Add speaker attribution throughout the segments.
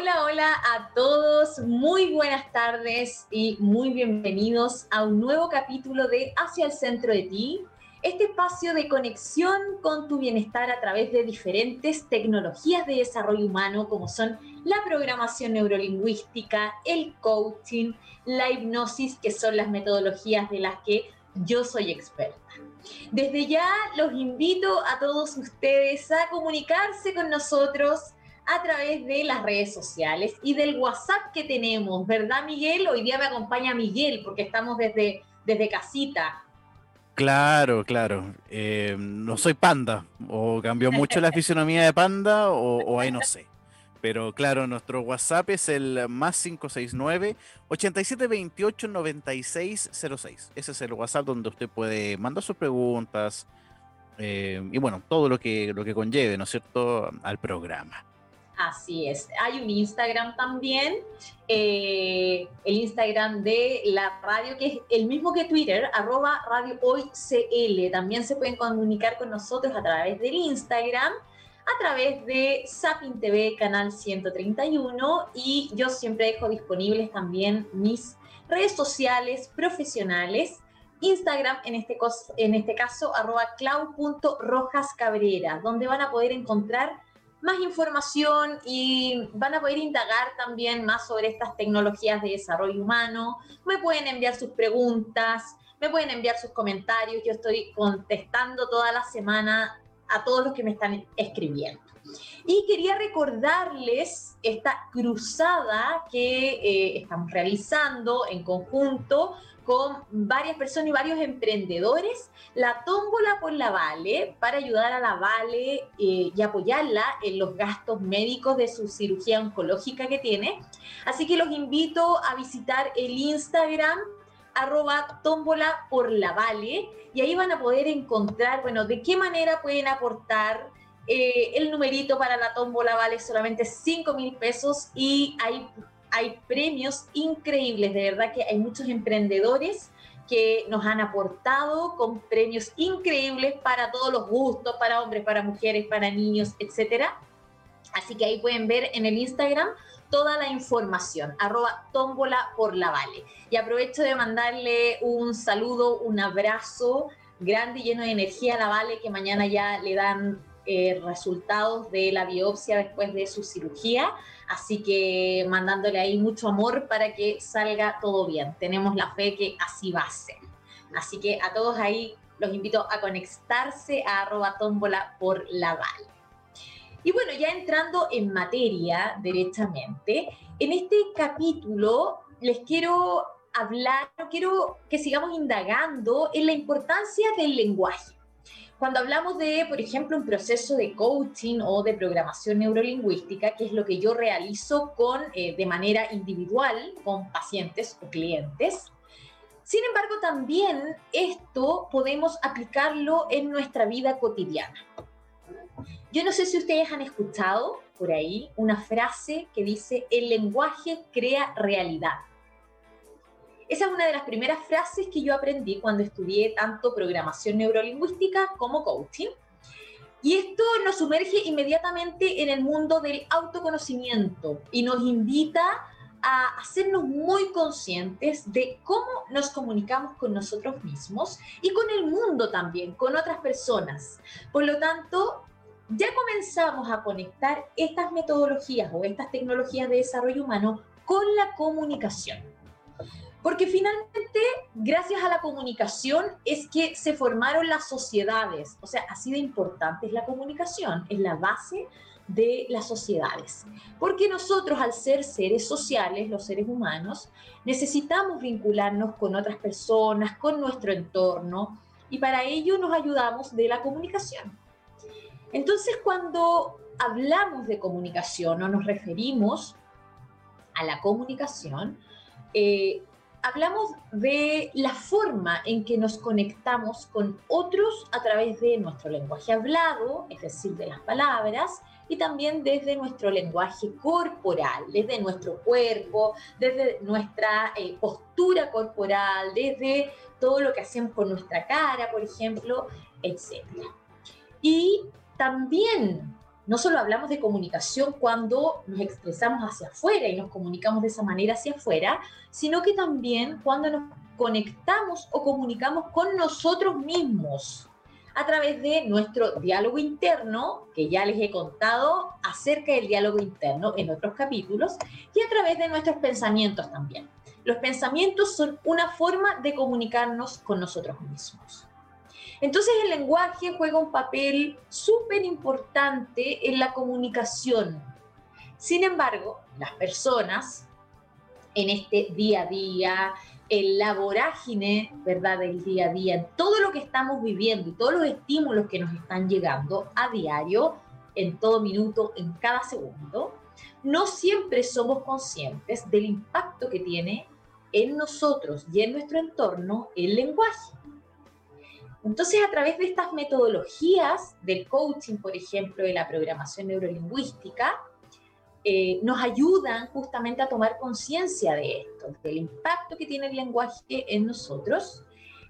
Speaker 1: Hola, hola a todos, muy buenas tardes y muy bienvenidos a un nuevo capítulo de Hacia el Centro de Ti, este espacio de conexión con tu bienestar a través de diferentes tecnologías de desarrollo humano como son la programación neurolingüística, el coaching, la hipnosis, que son las metodologías de las que yo soy experta. Desde ya los invito a todos ustedes a comunicarse con nosotros a través de las redes sociales y del WhatsApp que tenemos, ¿verdad Miguel? Hoy día me acompaña Miguel porque estamos desde, desde casita.
Speaker 2: Claro, claro. Eh, no soy panda, o cambió mucho la fisionomía de panda, o, ahí no sé. Pero claro, nuestro WhatsApp es el más 569 8728 9606. Ese es el WhatsApp donde usted puede mandar sus preguntas eh, y bueno, todo lo que, lo que conlleve, ¿no es cierto?, al programa.
Speaker 1: Así es. Hay un Instagram también, eh, el Instagram de la radio, que es el mismo que Twitter, arroba Radio. También se pueden comunicar con nosotros a través del Instagram, a través de Sapin TV, canal 131. Y yo siempre dejo disponibles también mis redes sociales profesionales. Instagram, en este, en este caso, arroba clau.rojascabrera, donde van a poder encontrar más información y van a poder indagar también más sobre estas tecnologías de desarrollo humano. Me pueden enviar sus preguntas, me pueden enviar sus comentarios. Yo estoy contestando toda la semana a todos los que me están escribiendo. Y quería recordarles esta cruzada que eh, estamos realizando en conjunto con varias personas y varios emprendedores la tómbola por la Vale para ayudar a la Vale eh, y apoyarla en los gastos médicos de su cirugía oncológica que tiene. Así que los invito a visitar el Instagram arroba tómbola por la Vale y ahí van a poder encontrar, bueno, de qué manera pueden aportar. Eh, el numerito para la tómbola vale solamente 5 mil pesos y hay hay premios increíbles, de verdad que hay muchos emprendedores que nos han aportado con premios increíbles para todos los gustos, para hombres, para mujeres, para niños, etcétera. Así que ahí pueden ver en el Instagram toda la información, arroba tómbola por la Vale. Y aprovecho de mandarle un saludo, un abrazo grande y lleno de energía a la Vale, que mañana ya le dan eh, resultados de la biopsia después de su cirugía. Así que mandándole ahí mucho amor para que salga todo bien. Tenemos la fe que así va a ser. Así que a todos ahí los invito a conectarse a arroba tómbola por la Val. Y bueno, ya entrando en materia derechamente, en este capítulo les quiero hablar, quiero que sigamos indagando en la importancia del lenguaje cuando hablamos de, por ejemplo, un proceso de coaching o de programación neurolingüística, que es lo que yo realizo con, eh, de manera individual con pacientes o clientes, sin embargo, también esto podemos aplicarlo en nuestra vida cotidiana. Yo no sé si ustedes han escuchado por ahí una frase que dice, el lenguaje crea realidad. Esa es una de las primeras frases que yo aprendí cuando estudié tanto programación neurolingüística como coaching. Y esto nos sumerge inmediatamente en el mundo del autoconocimiento y nos invita a hacernos muy conscientes de cómo nos comunicamos con nosotros mismos y con el mundo también, con otras personas. Por lo tanto, ya comenzamos a conectar estas metodologías o estas tecnologías de desarrollo humano con la comunicación. Porque finalmente, gracias a la comunicación, es que se formaron las sociedades. O sea, así de importante es la comunicación, es la base de las sociedades. Porque nosotros, al ser seres sociales, los seres humanos, necesitamos vincularnos con otras personas, con nuestro entorno, y para ello nos ayudamos de la comunicación. Entonces, cuando hablamos de comunicación o nos referimos a la comunicación, eh, hablamos de la forma en que nos conectamos con otros a través de nuestro lenguaje hablado, es decir, de las palabras, y también desde nuestro lenguaje corporal, desde nuestro cuerpo, desde nuestra eh, postura corporal, desde todo lo que hacemos con nuestra cara, por ejemplo, etc. Y también no solo hablamos de comunicación cuando nos expresamos hacia afuera y nos comunicamos de esa manera hacia afuera, sino que también cuando nos conectamos o comunicamos con nosotros mismos a través de nuestro diálogo interno, que ya les he contado acerca del diálogo interno en otros capítulos, y a través de nuestros pensamientos también. Los pensamientos son una forma de comunicarnos con nosotros mismos. Entonces el lenguaje juega un papel súper importante en la comunicación. Sin embargo, las personas en este día a día, en la vorágine, ¿verdad?, del día a día, en todo lo que estamos viviendo y todos los estímulos que nos están llegando a diario, en todo minuto, en cada segundo, no siempre somos conscientes del impacto que tiene en nosotros y en nuestro entorno el lenguaje. Entonces, a través de estas metodologías del coaching, por ejemplo, de la programación neurolingüística, eh, nos ayudan justamente a tomar conciencia de esto, del impacto que tiene el lenguaje en nosotros.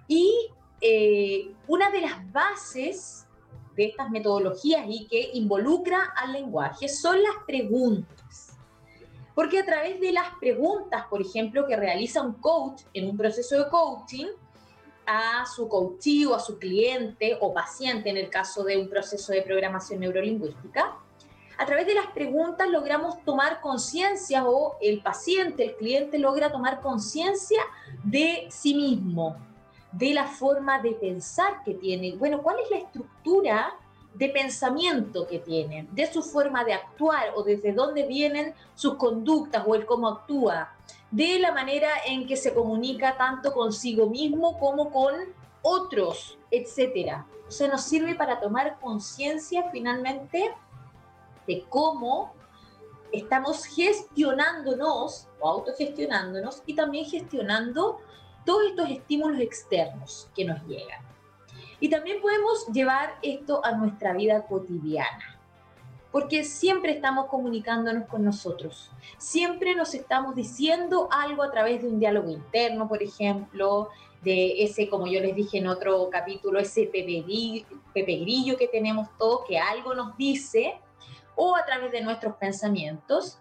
Speaker 1: Y eh, una de las bases de estas metodologías y que involucra al lenguaje son las preguntas. Porque a través de las preguntas, por ejemplo, que realiza un coach en un proceso de coaching, a su coachee a su cliente o paciente en el caso de un proceso de programación neurolingüística, a través de las preguntas logramos tomar conciencia o el paciente, el cliente logra tomar conciencia de sí mismo, de la forma de pensar que tiene. Bueno, ¿cuál es la estructura de pensamiento que tiene, de su forma de actuar o desde dónde vienen sus conductas o el cómo actúa, de la manera en que se comunica tanto consigo mismo como con otros, etcétera. O sea, nos sirve para tomar conciencia finalmente de cómo estamos gestionándonos o autogestionándonos y también gestionando todos estos estímulos externos que nos llegan. Y también podemos llevar esto a nuestra vida cotidiana, porque siempre estamos comunicándonos con nosotros, siempre nos estamos diciendo algo a través de un diálogo interno, por ejemplo, de ese, como yo les dije en otro capítulo, ese pepe grillo que tenemos todos, que algo nos dice o a través de nuestros pensamientos.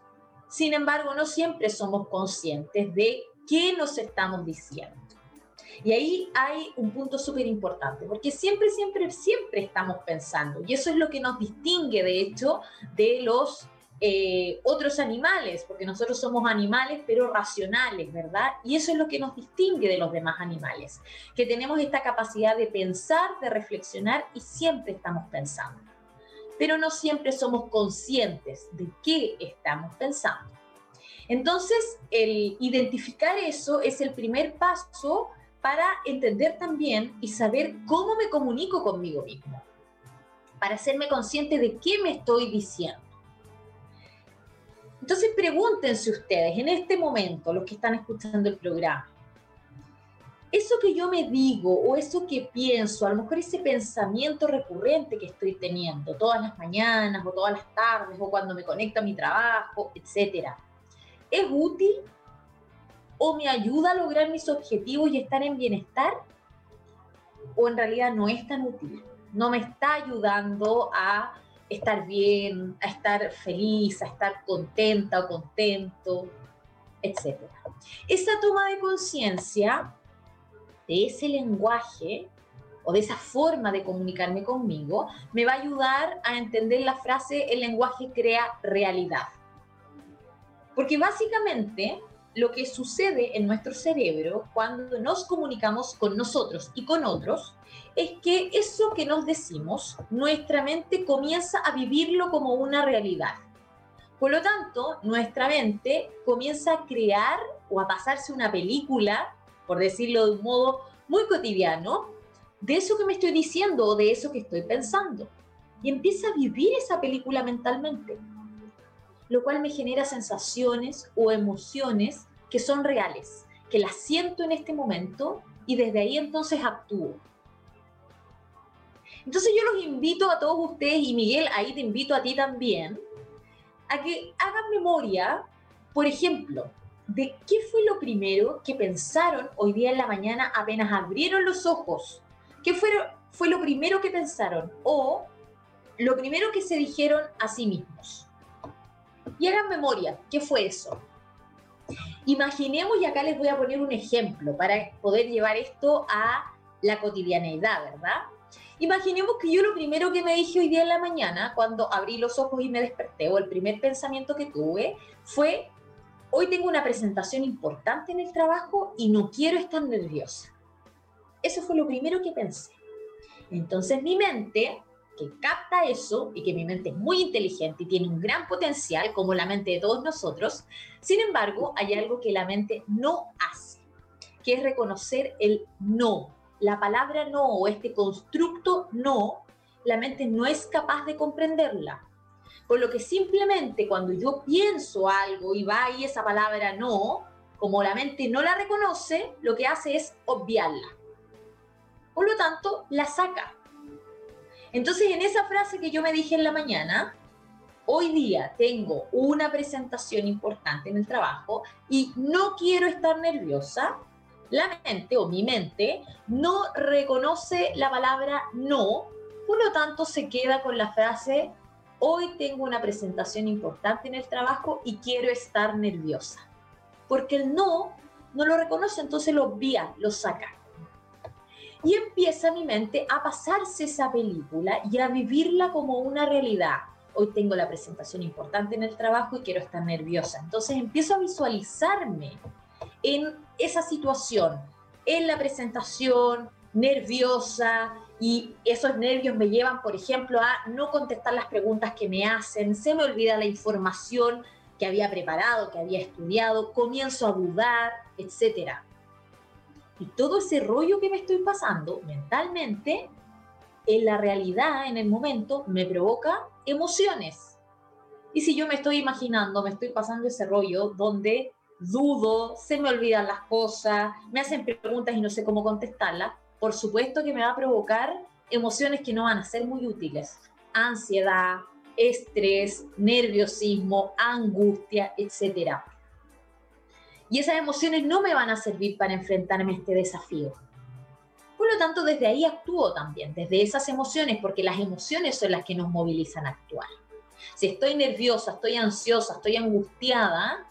Speaker 1: Sin embargo, no siempre somos conscientes de qué nos estamos diciendo. Y ahí hay un punto súper importante, porque siempre, siempre, siempre estamos pensando. Y eso es lo que nos distingue, de hecho, de los eh, otros animales, porque nosotros somos animales, pero racionales, ¿verdad? Y eso es lo que nos distingue de los demás animales, que tenemos esta capacidad de pensar, de reflexionar y siempre estamos pensando pero no siempre somos conscientes de qué estamos pensando. Entonces, el identificar eso es el primer paso para entender también y saber cómo me comunico conmigo mismo, para hacerme consciente de qué me estoy diciendo. Entonces, pregúntense ustedes en este momento, los que están escuchando el programa, eso que yo me digo o eso que pienso, a lo mejor ese pensamiento recurrente que estoy teniendo todas las mañanas o todas las tardes o cuando me conecto a mi trabajo, etcétera, ¿es útil o me ayuda a lograr mis objetivos y estar en bienestar? ¿O en realidad no es tan útil? No me está ayudando a estar bien, a estar feliz, a estar contenta o contento, etcétera. Esa toma de conciencia de ese lenguaje o de esa forma de comunicarme conmigo, me va a ayudar a entender la frase el lenguaje crea realidad. Porque básicamente lo que sucede en nuestro cerebro cuando nos comunicamos con nosotros y con otros es que eso que nos decimos, nuestra mente comienza a vivirlo como una realidad. Por lo tanto, nuestra mente comienza a crear o a pasarse una película por decirlo de un modo muy cotidiano, de eso que me estoy diciendo o de eso que estoy pensando. Y empieza a vivir esa película mentalmente, lo cual me genera sensaciones o emociones que son reales, que las siento en este momento y desde ahí entonces actúo. Entonces yo los invito a todos ustedes y Miguel, ahí te invito a ti también, a que hagan memoria, por ejemplo, de qué fue lo primero que pensaron hoy día en la mañana apenas abrieron los ojos. ¿Qué fue, fue lo primero que pensaron? O lo primero que se dijeron a sí mismos. Y hagan memoria, ¿qué fue eso? Imaginemos, y acá les voy a poner un ejemplo para poder llevar esto a la cotidianeidad, ¿verdad? Imaginemos que yo lo primero que me dije hoy día en la mañana, cuando abrí los ojos y me desperté, o el primer pensamiento que tuve, fue, hoy tengo una presentación importante en el trabajo y no quiero estar nerviosa. Eso fue lo primero que pensé. Entonces mi mente, que capta eso y que mi mente es muy inteligente y tiene un gran potencial, como la mente de todos nosotros, sin embargo, hay algo que la mente no hace, que es reconocer el no. La palabra no o este constructo no, la mente no es capaz de comprenderla. Por lo que simplemente cuando yo pienso algo y va ahí esa palabra no, como la mente no la reconoce, lo que hace es obviarla. Por lo tanto, la saca. Entonces, en esa frase que yo me dije en la mañana, hoy día tengo una presentación importante en el trabajo y no quiero estar nerviosa, la mente o mi mente no reconoce la palabra no, por lo tanto se queda con la frase, hoy tengo una presentación importante en el trabajo y quiero estar nerviosa. Porque el no no lo reconoce, entonces lo obvia, lo saca. Y empieza mi mente a pasarse esa película y a vivirla como una realidad. Hoy tengo la presentación importante en el trabajo y quiero estar nerviosa. Entonces empiezo a visualizarme en esa situación, en la presentación, nerviosa, y esos nervios me llevan, por ejemplo, a no contestar las preguntas que me hacen, se me olvida la información que había preparado, que había estudiado, comienzo a dudar, etcétera. Y todo ese rollo que me estoy pasando mentalmente, en la realidad, en el momento, me provoca emociones. Y si yo me estoy imaginando, me estoy pasando ese rollo donde dudo, se me olvidan las cosas, me hacen preguntas y no sé cómo contestarlas, por supuesto que me va a provocar emociones que no van a ser muy útiles. Ansiedad, estrés, nerviosismo, angustia, etcétera y esas emociones no me van a servir para enfrentarme a este desafío. Por lo tanto, desde ahí actúo también, desde esas emociones, porque las emociones son las que nos movilizan a actuar. Si estoy nerviosa, estoy ansiosa, estoy angustiada,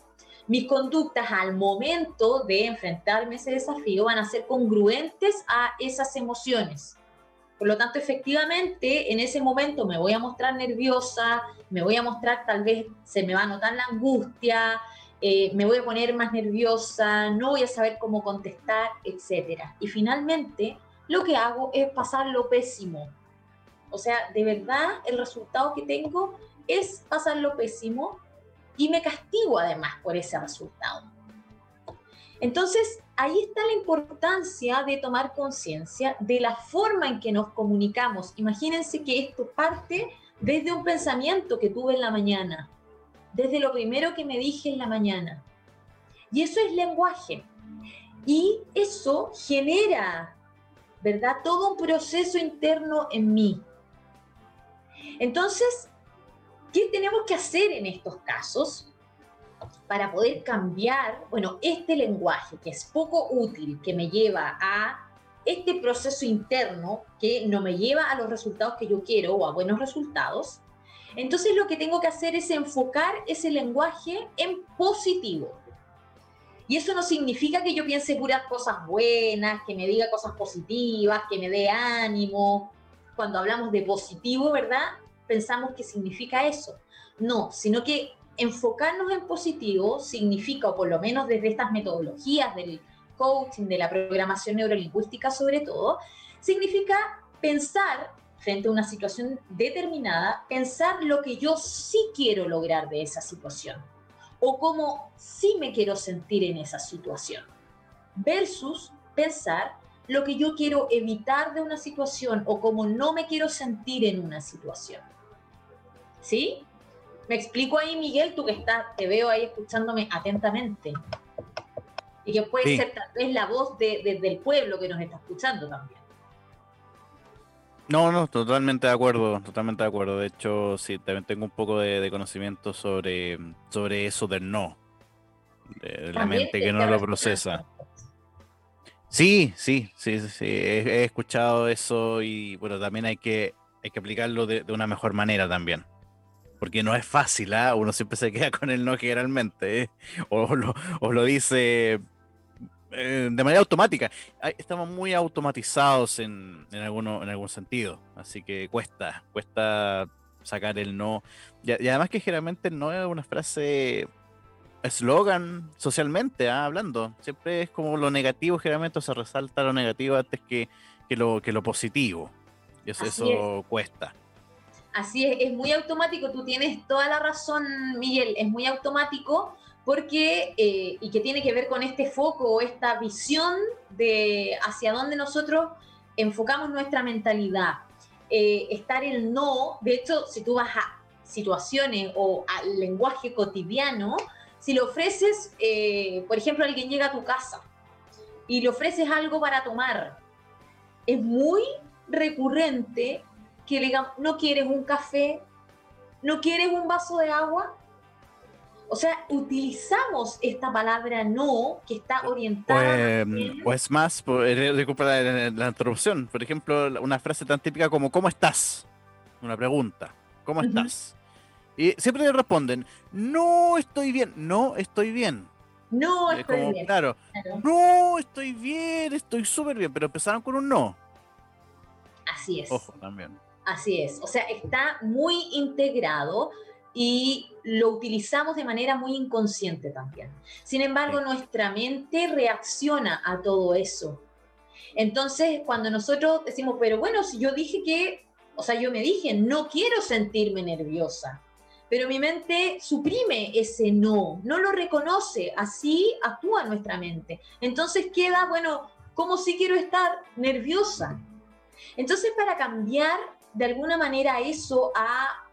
Speaker 1: mis conductas al momento de enfrentarme a ese desafío van a ser congruentes a esas emociones. Por lo tanto, efectivamente, en ese momento me voy a mostrar nerviosa, me voy a mostrar, tal vez se me va a notar la angustia, eh, me voy a poner más nerviosa, no voy a saber cómo contestar, etc. Y finalmente, lo que hago es pasar lo pésimo. O sea, de verdad, el resultado que tengo es pasar lo pésimo y me castigo además por ese resultado. Entonces, ahí está la importancia de tomar conciencia de la forma en que nos comunicamos. Imagínense que esto parte desde un pensamiento que tuve en la mañana, desde lo primero que me dije en la mañana. Y eso es lenguaje. Y eso genera, ¿verdad? Todo un proceso interno en mí. Entonces, ¿qué tenemos que hacer en estos casos para poder cambiar, bueno, este lenguaje que es poco útil, que me lleva a este proceso interno que no me lleva a los resultados que yo quiero o a buenos resultados? Entonces lo que tengo que hacer es enfocar ese lenguaje en positivo. Y eso no significa que yo piense puras cosas buenas, que me diga cosas positivas, que me dé ánimo. Cuando hablamos de positivo, ¿verdad? Pensamos que significa eso. No, sino que enfocarnos en positivo significa, o por lo menos desde estas metodologías del coaching, de la programación neurolingüística sobre todo, significa pensar frente a una situación determinada, pensar lo que yo sí quiero lograr de esa situación o cómo sí me quiero sentir en esa situación, versus pensar lo que yo quiero evitar de una situación o cómo no me quiero sentir en una situación. ¿Sí? Me explico ahí, Miguel, tú que estás, te veo ahí escuchándome atentamente. Y que puede ser tal vez la voz de, del pueblo que nos está escuchando también.
Speaker 2: No, no, totalmente de acuerdo, totalmente de acuerdo. De hecho, sí, también tengo un poco de, conocimiento sobre, sobre eso del no, de, la mente que no lo procesa. Sí, sí, sí, sí, He, escuchado eso y bueno, también hay que, hay que aplicarlo de, una mejor manera también. Porque no es fácil, ¿ah? uno siempre se queda con el no generalmente, ¿eh? o, lo, o, lo, dice eh, de manera automática. Estamos muy automatizados en, en, alguno, en algún sentido, así que cuesta, cuesta sacar el no. Y, además que generalmente no es una frase eslogan socialmente, ¿ah? hablando. Siempre es como lo negativo, generalmente se resalta lo negativo antes que, que, lo, que lo positivo. Y eso, eso cuesta.
Speaker 1: Así es, es muy automático, tú tienes toda la razón, Miguel, es muy automático porque, eh, y que tiene que ver con este foco esta visión de hacia dónde nosotros enfocamos nuestra mentalidad. Eh, estar el no, de hecho, si tú vas a situaciones o al lenguaje cotidiano, si le ofreces, eh, por ejemplo, alguien llega a tu casa y le ofreces algo para tomar, es muy recurrente que le digan, no quieres un café, no quieres un vaso de agua. O sea, utilizamos esta palabra no que está orientada.
Speaker 2: Pues, más, eh, recupera la, la interrupción. Por ejemplo, una frase tan típica como ¿cómo estás? Una pregunta. ¿Cómo estás? Y siempre le responden, no estoy bien, no estoy bien.
Speaker 1: No estoy bien.
Speaker 2: Claro, no estoy bien, estoy súper bien, pero empezaron con un no.
Speaker 1: Así es.
Speaker 2: Ojo, también.
Speaker 1: Así es, o sea, está muy integrado y lo utilizamos de manera muy inconsciente también. Sin embargo, nuestra mente reacciona a todo eso. Entonces, cuando nosotros decimos, pero bueno, si yo dije que, o sea, yo me dije, no quiero sentirme nerviosa pero mi mente suprime ese no, no lo reconoce, así actúa nuestra mente. Entonces queda, bueno, como si quiero estar nerviosa. Entonces para cambiar de alguna manera eso a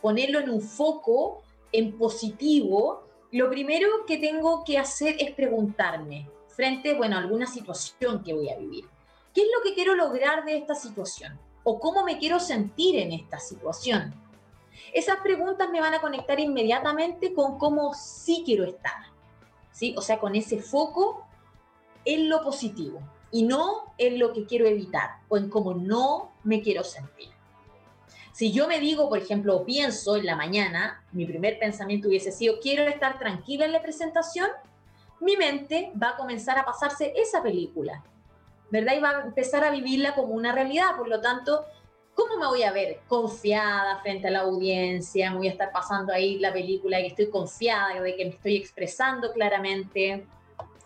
Speaker 1: ponerlo en un foco, en positivo, lo primero que tengo que hacer es preguntarme frente, bueno, a alguna situación que voy a vivir. ¿Qué es lo que quiero lograr de esta situación? ¿O cómo me quiero sentir en esta situación? Esas preguntas me van a conectar inmediatamente con cómo sí quiero estar, ¿sí? O sea, con ese foco en lo positivo y no en lo que quiero evitar o en cómo no me quiero sentir. Si yo me digo, por ejemplo, pienso en la mañana, mi primer pensamiento hubiese sido, quiero estar tranquila en la presentación, mi mente va a comenzar a pasarse esa película, ¿verdad? Y va a empezar a vivirla como una realidad. Por lo tanto, ¿Cómo me voy a ver? Confiada frente a la audiencia, me voy a estar pasando ahí la película de que estoy confiada, de que me estoy expresando claramente,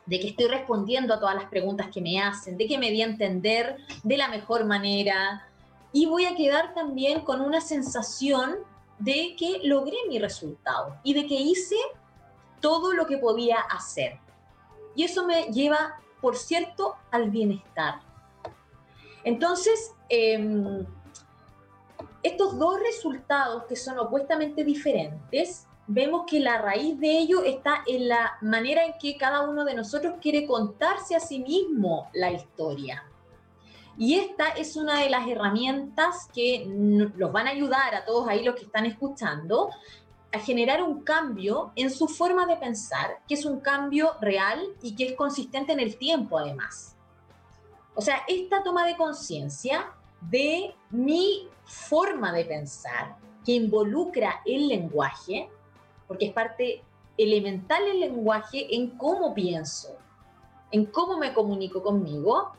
Speaker 1: de que estoy respondiendo a todas las preguntas que me hacen, de que me di a entender de la mejor manera. Y voy a quedar también con una sensación de que logré mi resultado y de que hice todo lo que podía hacer. Y eso me lleva, por cierto, al bienestar. Entonces, eh, estos dos resultados que son opuestamente diferentes, vemos que la raíz de ello está en la manera en que cada uno de nosotros quiere contarse a sí mismo la historia. Y esta es una de las herramientas que los van a ayudar a todos ahí los que están escuchando a generar un cambio en su forma de pensar, que es un cambio real y que es consistente en el tiempo además. O sea, esta toma de conciencia de mi forma de pensar que involucra el lenguaje, porque es parte elemental el lenguaje en cómo pienso, en cómo me comunico conmigo,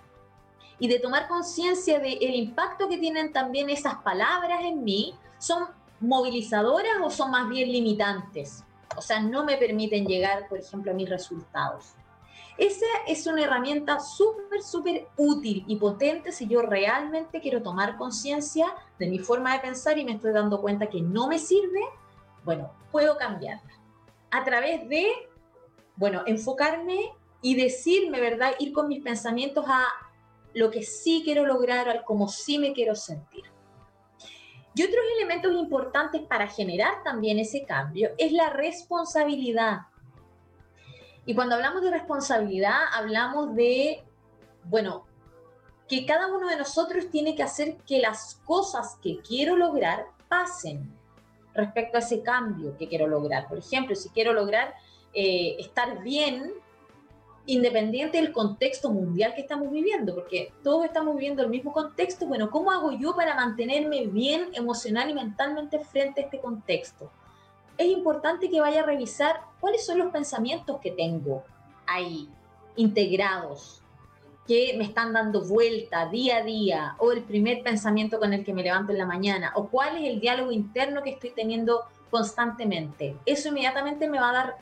Speaker 1: y de tomar conciencia del impacto que tienen también esas palabras en mí, son movilizadoras o son más bien limitantes. O sea, no me permiten llegar, por ejemplo, a mis resultados. Esa es una herramienta súper, súper útil y potente si yo realmente quiero tomar conciencia de mi forma de pensar y me estoy dando cuenta que no me sirve. Bueno, puedo cambiarla a través de, bueno, enfocarme y decirme, ¿verdad? Ir con mis pensamientos a lo que sí quiero lograr, al cómo sí me quiero sentir. Y otros elementos importantes para generar también ese cambio es la responsabilidad. Y cuando hablamos de responsabilidad, hablamos de, bueno, que cada uno de nosotros tiene que hacer que las cosas que quiero lograr pasen respecto a ese cambio que quiero lograr. Por ejemplo, si quiero lograr eh, estar bien independiente del contexto mundial que estamos viviendo, porque todos estamos viviendo el mismo contexto. Bueno, ¿cómo hago yo para mantenerme bien emocional y mentalmente frente a este contexto? Es importante que vaya a revisar cuáles son los pensamientos que tengo ahí integrados, que me están dando vuelta día a día, o el primer pensamiento con el que me levanto en la mañana, o cuál es el diálogo interno que estoy teniendo constantemente. Eso inmediatamente me va a dar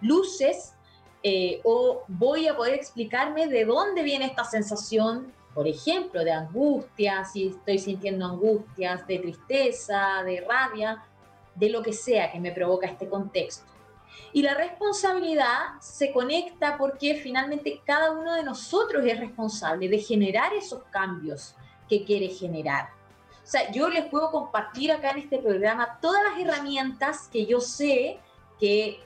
Speaker 1: luces eh, o voy a poder explicarme de dónde viene esta sensación, por ejemplo, de angustia, si estoy sintiendo angustias, de tristeza, de rabia, de lo que sea que me provoca este contexto. Y la responsabilidad se conecta porque finalmente cada uno de nosotros es responsable de generar esos cambios que quiere generar. O sea, yo les puedo compartir acá en este programa todas las herramientas que yo sé que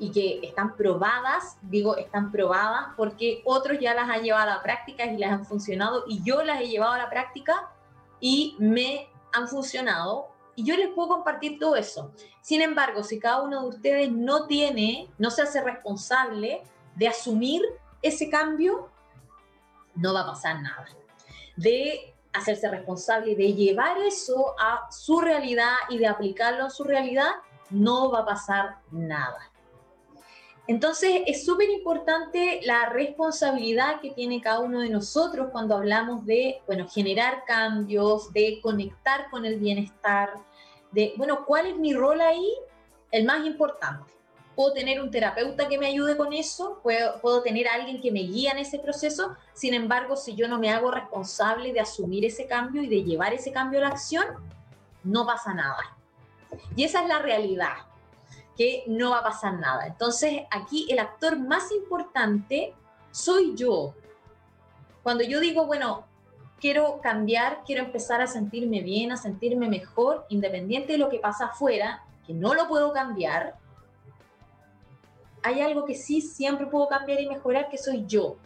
Speaker 1: y que están probadas, digo, están probadas porque otros ya las han llevado a la práctica y las han funcionado y yo las he llevado a la práctica y me han funcionado y yo les puedo compartir todo eso. Sin embargo, si cada uno de ustedes no tiene, no se hace responsable de asumir ese cambio, no va a pasar nada. De hacerse responsable, de llevar eso a su realidad y de aplicarlo a su realidad, no va a pasar nada. Entonces es súper importante la responsabilidad que tiene cada uno de nosotros cuando hablamos de, bueno, generar cambios, de conectar con el bienestar, de, bueno, ¿cuál es mi rol ahí? El más importante. Puedo tener un terapeuta que me ayude con eso, puedo, puedo tener alguien que me guíe en ese proceso, sin embargo, si yo no me hago responsable de asumir ese cambio y de llevar ese cambio a la acción, no pasa nada. Y esa es la realidad que no va a pasar nada. Entonces, aquí el actor más importante soy yo. Cuando yo digo, bueno, quiero cambiar, quiero empezar a sentirme bien, a sentirme mejor, independiente de lo que pasa afuera, que no lo puedo cambiar, hay algo que sí siempre puedo cambiar y mejorar, que soy yo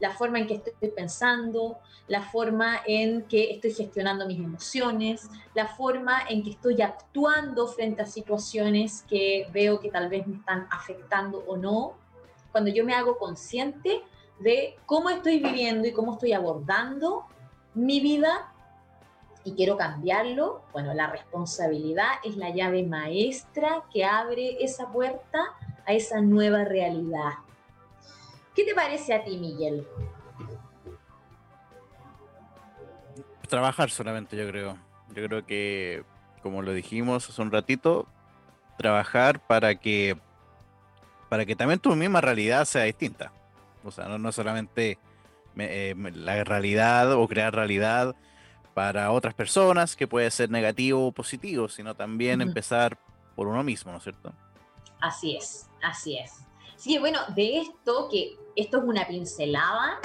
Speaker 1: la forma en que estoy pensando, la forma en que estoy gestionando mis emociones, la forma en que estoy actuando frente a situaciones que veo que tal vez me están afectando o no. Cuando yo me hago consciente de cómo estoy viviendo y cómo estoy abordando mi vida y quiero cambiarlo, bueno, la responsabilidad es la llave maestra que abre esa puerta a esa nueva realidad. ¿Qué te parece a ti, Miguel?
Speaker 2: Trabajar solamente, yo creo. Yo creo que, como lo dijimos hace un ratito, trabajar para que para que también tu misma realidad sea distinta. O sea, no, solamente eh, la realidad o crear realidad para otras personas, que puede ser negativo o positivo, sino también empezar por uno mismo, ¿no es cierto?
Speaker 1: Así es, así es. Sí, bueno, de esto, que esto es una pincelada,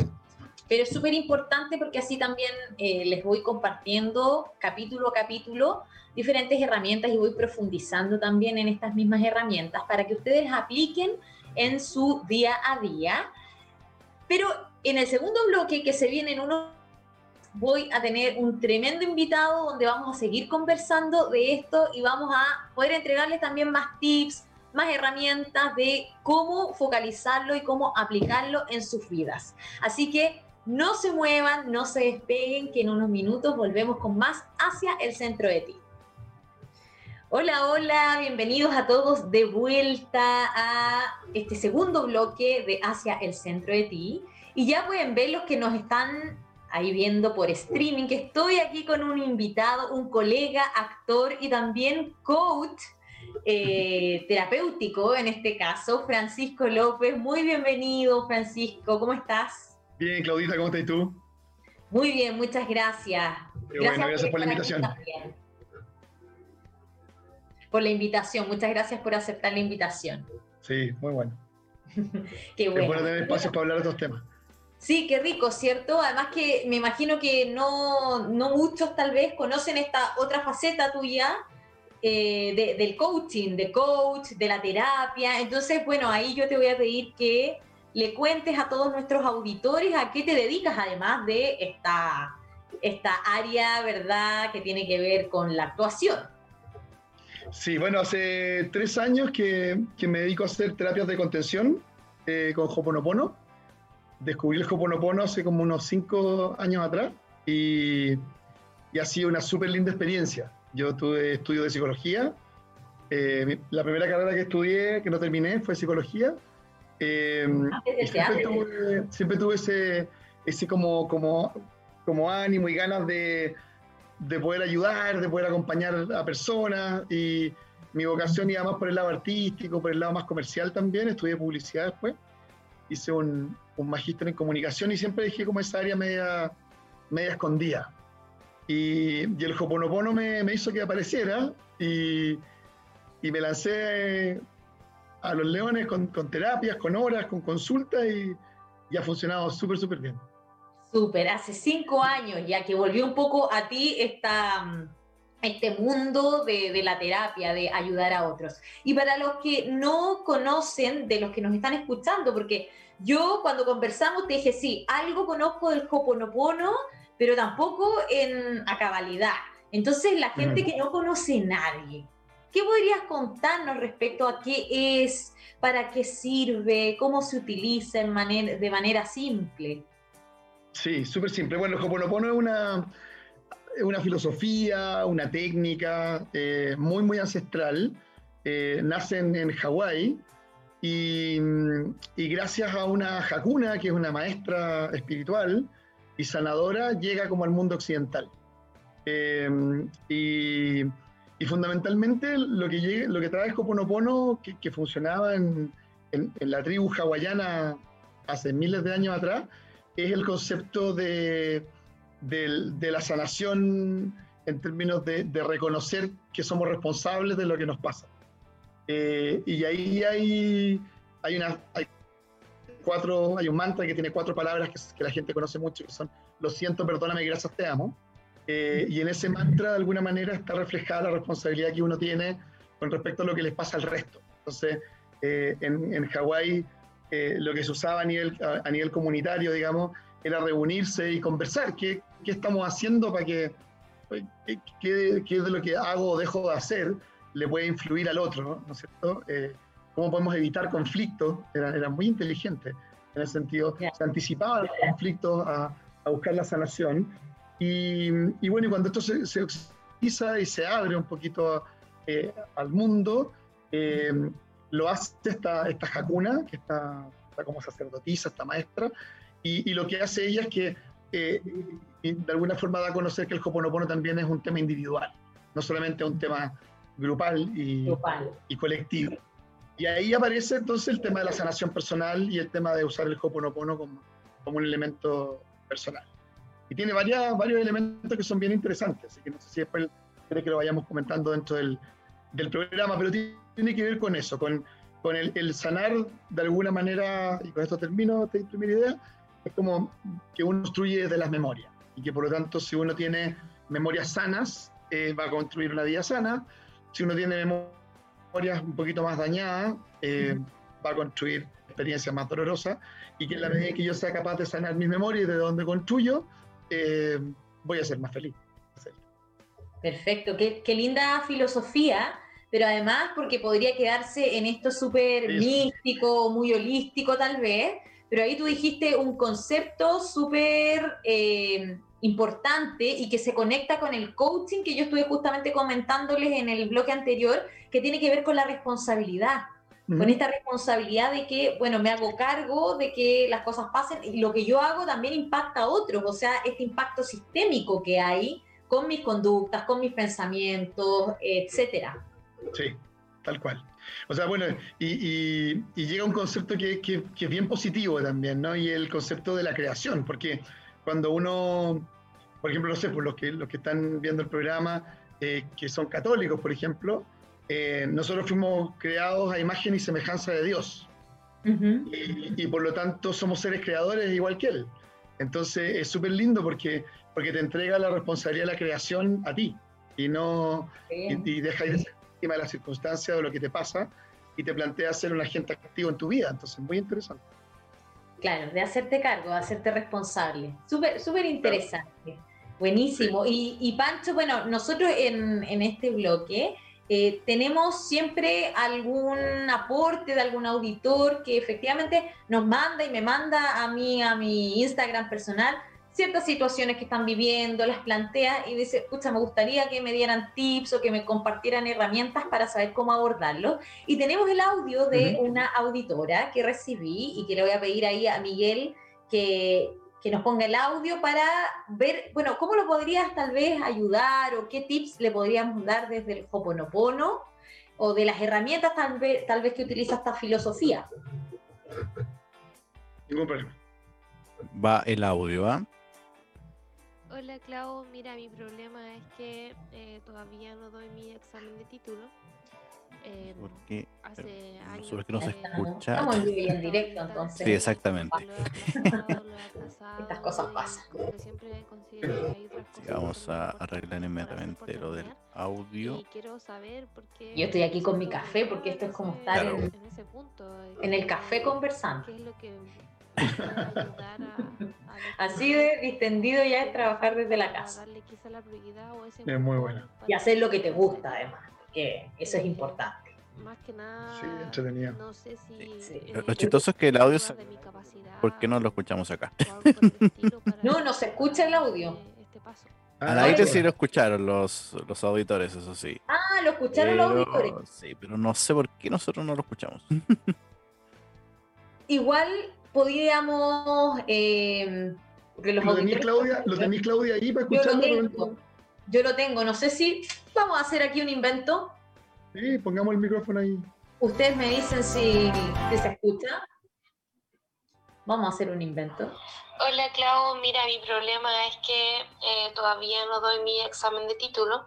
Speaker 1: pero es súper importante porque así también eh, les voy compartiendo capítulo a capítulo diferentes herramientas y voy profundizando también en estas mismas herramientas para que ustedes apliquen en su día a día. Pero en el segundo bloque que se viene en uno, voy a tener un tremendo invitado donde vamos a seguir conversando de esto y vamos a poder entregarles también más tips, más herramientas de cómo focalizarlo y cómo aplicarlo en sus vidas. Así que no se muevan, no se despeguen, que en unos minutos volvemos con más hacia el centro de ti. Hola, hola, bienvenidos a todos de vuelta a este segundo bloque de Hacia el centro de ti. Y ya pueden ver los que nos están ahí viendo por streaming, que estoy aquí con un invitado, un colega, actor y también coach eh, terapéutico, en este caso, Francisco López. Muy bienvenido, Francisco. ¿Cómo estás?
Speaker 3: Bien, Claudita, ¿cómo estás tú?
Speaker 1: Muy bien, muchas gracias.
Speaker 3: gracias, bueno, gracias por, la invitación.
Speaker 1: Por la invitación, muchas gracias por aceptar la invitación.
Speaker 3: Sí, muy bueno. qué bueno. Es bueno tener espacios para hablar de estos temas.
Speaker 1: Sí, qué rico, ¿cierto? Además que me imagino que no, no muchos tal vez conocen esta otra faceta tuya, eh, del coaching, de coach, de la terapia. Entonces, bueno, ahí yo te voy a pedir que le cuentes a todos nuestros auditores a qué te dedicas, además de esta, esta área, ¿verdad?, que tiene que ver con la actuación.
Speaker 3: Sí, bueno, hace tres años que, que me dedico a hacer terapias de contención eh, con Hoponopono. descubrí el Hoponopono hace como unos cinco años atrás y, y ha sido una súper linda experiencia. Yo tuve estudio de psicología. Eh, la primera carrera que estudié, que no terminé, fue psicología. Eh, siempre, tuve, siempre, tuve, ese, ese como, como, como ánimo y ganas de, de poder ayudar, de poder acompañar a personas y mi vocación iba más por el lado artístico, por el lado más comercial también, estudié publicidad después, hice un, un magíster en comunicación y siempre dejé como esa área media, media escondida. Y, y el Hoponopono me, me, hizo que apareciera y, y, me lancé a los leones con, con terapias, con horas, con consultas y, y ha funcionado súper, súper bien.
Speaker 1: Súper, hace cinco años ya que volvió un poco a ti esta, este mundo de, de, la terapia, de ayudar a otros. Y para los que no conocen, de los que nos están escuchando, porque yo cuando conversamos te dije, sí, algo conozco del Hoponopono, pero tampoco en a cabalidad. Entonces, la gente que no conoce a nadie, ¿qué podrías contarnos respecto a qué es, para qué sirve, cómo se utiliza en manera, de manera simple?
Speaker 3: Sí, súper simple. Bueno, Hoponopono es una, una filosofía, una técnica eh, muy, muy ancestral. Eh, nace en, en Hawái y, y, gracias a una Hakuna, que es una maestra espiritual y sanadora, llega como al mundo occidental. Eh, y, fundamentalmente lo que, llega, lo que trae Hoponopono, que, que funcionaba en, en, la tribu hawaiana hace miles de años atrás, es el concepto de, de, la sanación en términos de, reconocer que somos responsables de lo que nos pasa. Eh, y ahí hay, hay, una, cuatro, hay un mantra que tiene cuatro palabras que, que, la gente conoce mucho, que son lo siento, perdóname, gracias, te amo. Eh, y en ese mantra, de alguna manera, está reflejada la responsabilidad que uno tiene con respecto a lo que les pasa al resto. Entonces, eh, en, en Hawái eh, lo que se usaba a nivel, a, a, nivel comunitario, digamos, era reunirse y conversar. ¿Qué, qué estamos haciendo para que, qué, qué, qué, de lo que hago o dejo de hacer le puede influir al otro, ¿no, ¿No es cierto? ¿Cómo podemos evitar conflictos? Era, era, muy inteligente en ese sentido. Se anticipaban los conflictos a, a, buscar la sanación. Y, y, bueno, y cuando esto se, se oxidiza y se abre un poquito eh, al mundo, eh, lo hace esta, esta Hakuna, que está, está, como sacerdotisa, esta maestra, y, y, lo que hace ella es que eh, de alguna forma da a conocer que el Hoponopono también es un tema individual, no solamente un tema grupal y, grupal. y colectivo. Y ahí aparece entonces el tema de la sanación personal y el tema de usar el Hoponopono como, como un elemento personal. Y tiene varias, varios elementos que son bien interesantes, así que no sé si después quiere que lo vayamos comentando dentro del, del programa, pero tiene que ver con eso, con, con el, el, sanar de alguna manera, y con esto termino esta primera idea, es como que uno construye desde las memorias, y que por lo tanto si uno tiene memorias sanas, eh, va a construir una vida sana, si uno tiene memorias un poquito más dañadas, eh, va a construir experiencias más dolorosas, y que en la medida que yo sea capaz de sanar mis memorias y de donde construyo, eh, voy a ser más feliz.
Speaker 1: Perfecto, qué, qué linda filosofía pero además porque podría quedarse en esto súper místico, muy holístico tal vez, pero ahí tú dijiste un concepto súper eh, importante y que se conecta con el coaching que yo estuve justamente comentándoles en el bloque anterior, que tiene que ver con la responsabilidad. Uh -huh. Con esta responsabilidad de que, bueno, me hago cargo de que las cosas pasen y lo que yo hago también impacta a otros, o sea, este impacto sistémico que hay con mis conductas, con mis pensamientos, etcétera.
Speaker 3: Sí, tal cual. O sea, bueno, y, y, y llega un concepto que, que, que, es bien positivo también, ¿no? Y el concepto de la creación, porque cuando uno, por ejemplo, no sé, por los que, los que están viendo el programa, eh, que son católicos, por ejemplo, eh, nosotros fuimos creados a imagen y semejanza de Dios. Uh -huh. y, y, por lo tanto somos seres creadores igual que Él. Entonces es súper lindo porque, porque te entrega la responsabilidad de la creación a ti y no y, y deja de ser de las circunstancias o lo que te pasa y te plantea ser un agente activo en tu vida. Entonces, muy interesante.
Speaker 1: Claro, de hacerte cargo, de hacerte responsable. Súper, súper interesante. Claro. Buenísimo. Y, y, Pancho, bueno, nosotros en, en este bloque eh, tenemos siempre algún aporte de algún auditor que efectivamente nos manda y me manda a mí, a mi Instagram personal, ciertas situaciones que están viviendo, las plantea y dice, escucha, me gustaría que me dieran tips o que me compartieran herramientas para saber cómo abordarlo. Y tenemos el audio de una auditora que recibí y que le voy a pedir ahí a Miguel que, que nos ponga el audio para ver, bueno, cómo lo podrías tal vez ayudar o qué tips le podríamos dar desde el Hoponopono o de las herramientas tal vez, tal vez que utiliza esta filosofía.
Speaker 3: Ningún problema.
Speaker 2: Va el audio, ¿ah?
Speaker 4: Hola Clau, mira, mi problema es que eh, todavía no doy mi examen de título. Eh,
Speaker 2: Porque
Speaker 4: hace años
Speaker 2: que no se
Speaker 4: que-
Speaker 2: escucha.
Speaker 1: Estamos en vivo y en directo, entonces.
Speaker 2: Sí, exactamente.
Speaker 1: Estas cosas pasan.
Speaker 2: Sí, vamos a arreglar inmediatamente lo del audio.
Speaker 1: Yo estoy aquí con mi café, porque esto es como estar
Speaker 4: en
Speaker 2: en-
Speaker 4: ese- en
Speaker 1: el café conversando.
Speaker 4: ¿Qué es lo que me puede ayudar a, a
Speaker 1: Así de distendido ya es trabajar desde la casa.
Speaker 3: Es muy
Speaker 4: para
Speaker 1: Y hacer lo que te gusta, además, eso es importante.
Speaker 4: Más que nada,
Speaker 3: Sí, entretenido.
Speaker 4: no sé si
Speaker 1: Sí.
Speaker 4: eh,
Speaker 2: Lo, lo chistoso es que el audio, se- ¿por qué no lo escuchamos acá?
Speaker 1: No, no se escucha el audio.
Speaker 4: este- paso.
Speaker 2: Al
Speaker 3: Ah,
Speaker 2: aire
Speaker 3: bueno.
Speaker 2: sí lo escucharon los, los auditores, eso sí.
Speaker 1: Ah, lo escucharon los auditores.
Speaker 2: Sí, pero no sé por qué nosotros no lo escuchamos.
Speaker 1: Igual podríamos. Eh, porque los
Speaker 3: ¿Lo tenéis,
Speaker 1: auditores-
Speaker 3: Claudia, ¿Lo tenéis, Claudia, ahí para escucharlo?
Speaker 1: Yo lo tengo. No sé si. Vamos a hacer aquí un invento.
Speaker 3: Sí, pongamos el micrófono ahí.
Speaker 1: Ustedes me dicen si, si se escucha. Vamos a hacer un invento.
Speaker 4: Hola Clau, mira, mi problema es que eh, todavía no doy mi examen de título.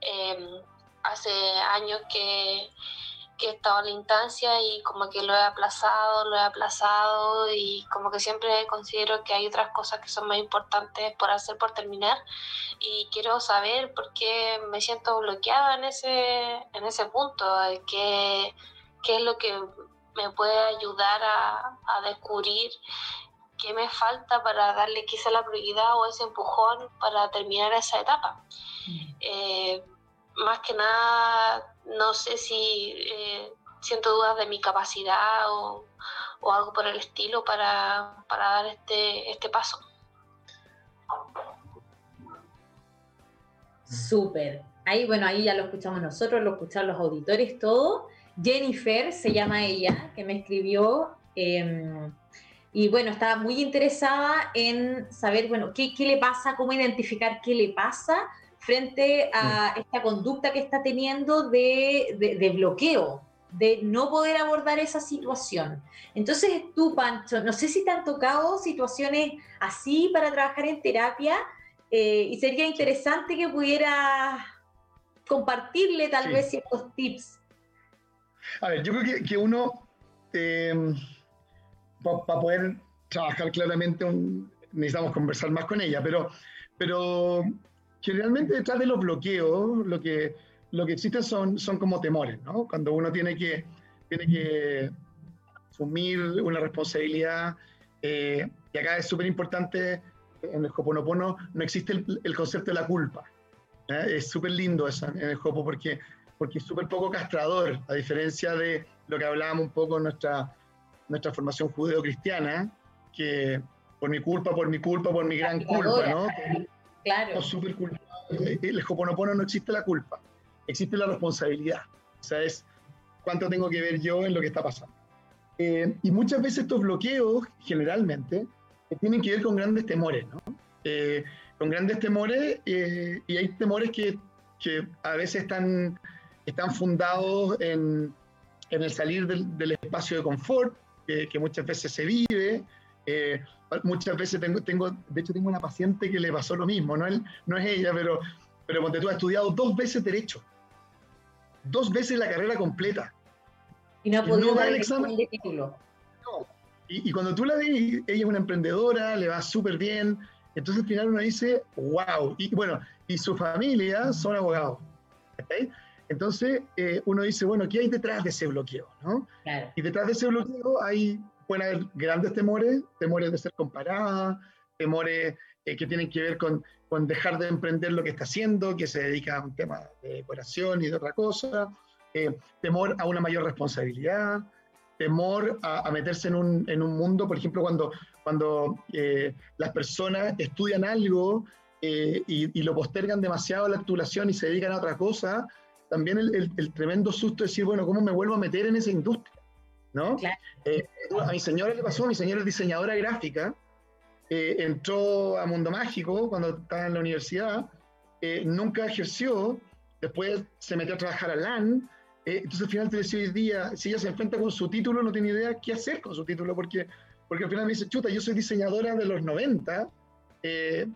Speaker 4: Eh, hace años que, que he estado en la instancia y como que lo he aplazado, lo he aplazado y como que siempre considero que hay otras cosas que son más importantes por hacer, por terminar. Y quiero saber por qué me siento bloqueada en ese, en ese punto, qué, qué es lo que me puede ayudar a, a descubrir qué me falta para darle quizá la prioridad o ese empujón para terminar esa etapa. Eh, más que nada, no sé si eh, siento dudas de mi capacidad o, o algo por el estilo para, para dar este, este paso.
Speaker 1: Súper. Ahí, bueno, ahí ya lo escuchamos nosotros, lo escucharon los auditores, todo. Jennifer se llama ella, que me escribió. eh, y bueno, estaba muy interesada en saber, bueno, qué, qué le pasa, cómo identificar qué le pasa frente a esta conducta que está teniendo de, de- de bloqueo, de no poder abordar esa situación. Entonces tú, Pancho, no sé si te han tocado situaciones así para trabajar en terapia eh, y sería interesante que pudieras compartirle tal
Speaker 3: Sí.
Speaker 1: vez ciertos tips.
Speaker 3: A ver, yo creo que, que uno, para poder trabajar claramente, un- necesitamos conversar más con ella, pero, pero generalmente detrás de los bloqueos, lo que, lo que existe son, son como temores, ¿no? Cuando uno tiene que, tiene que asumir una responsabilidad, eh, y acá es súper importante, en el Hoponopono no existe el, el concepto de la culpa. ¿eh? Es súper lindo eso en el Hopo porque porque es súper poco castrador, a diferencia de lo que hablábamos un poco en nuestra, nuestra formación judeo-cristiana, que por mi culpa, por mi culpa, por mi gran culpa, ¿no?
Speaker 1: Claro.
Speaker 3: Súper culpables. El Hoponopono no existe la culpa, existe la responsabilidad. O sea, es cuánto tengo que ver yo en lo que está pasando. Eh, y muchas veces estos bloqueos, generalmente, eh, tienen que ver con grandes temores, ¿no? Eh, con grandes temores, eh, y hay temores que, que a veces están están fundados en, en el salir del, del, espacio de confort, que, muchas veces se vive. Eh, muchas veces tengo, tengo, de hecho tengo una paciente que le pasó lo mismo, no, él, no es ella, pero, pero Monte, tú has estudiado dos veces Derecho, dos veces la carrera completa.
Speaker 1: Y no ha podido
Speaker 3: no
Speaker 1: dar
Speaker 3: el examen
Speaker 1: de título.
Speaker 3: No. Y, y, cuando tú la ves, ella es una emprendedora, le va súper bien, entonces al final uno dice, wow, y bueno, y su familia son abogados. ¿okay? Entonces, eh, uno dice, bueno, ¿qué hay detrás de ese bloqueo? ¿no?
Speaker 1: Claro.
Speaker 3: Y detrás de ese bloqueo hay, pueden haber grandes temores, temores de ser comparada, temores eh, que tienen que ver con, con, dejar de emprender lo que está haciendo, que se dedica a un tema de decoración y de otra cosa, eh, temor a una mayor responsabilidad, temor a, meterse en un, en un, mundo, por ejemplo, cuando, cuando eh, las personas estudian algo y, y, lo postergan demasiado a la titulación y se dedican a otra cosa, también el, el, tremendo susto de decir, bueno, ¿cómo me vuelvo a meter en esa industria? ¿No? a mi señora le pasó, mi señora es diseñadora gráfica, eh, entró a Mundo Mágico cuando estaba en la universidad, eh, nunca ejerció, después se metió a trabajar a LAN, eh, entonces al final te decía hoy día, si ella se enfrenta con su título, no tiene idea qué hacer con su título, porque, porque al final me dice, chuta, yo soy diseñadora de los 90,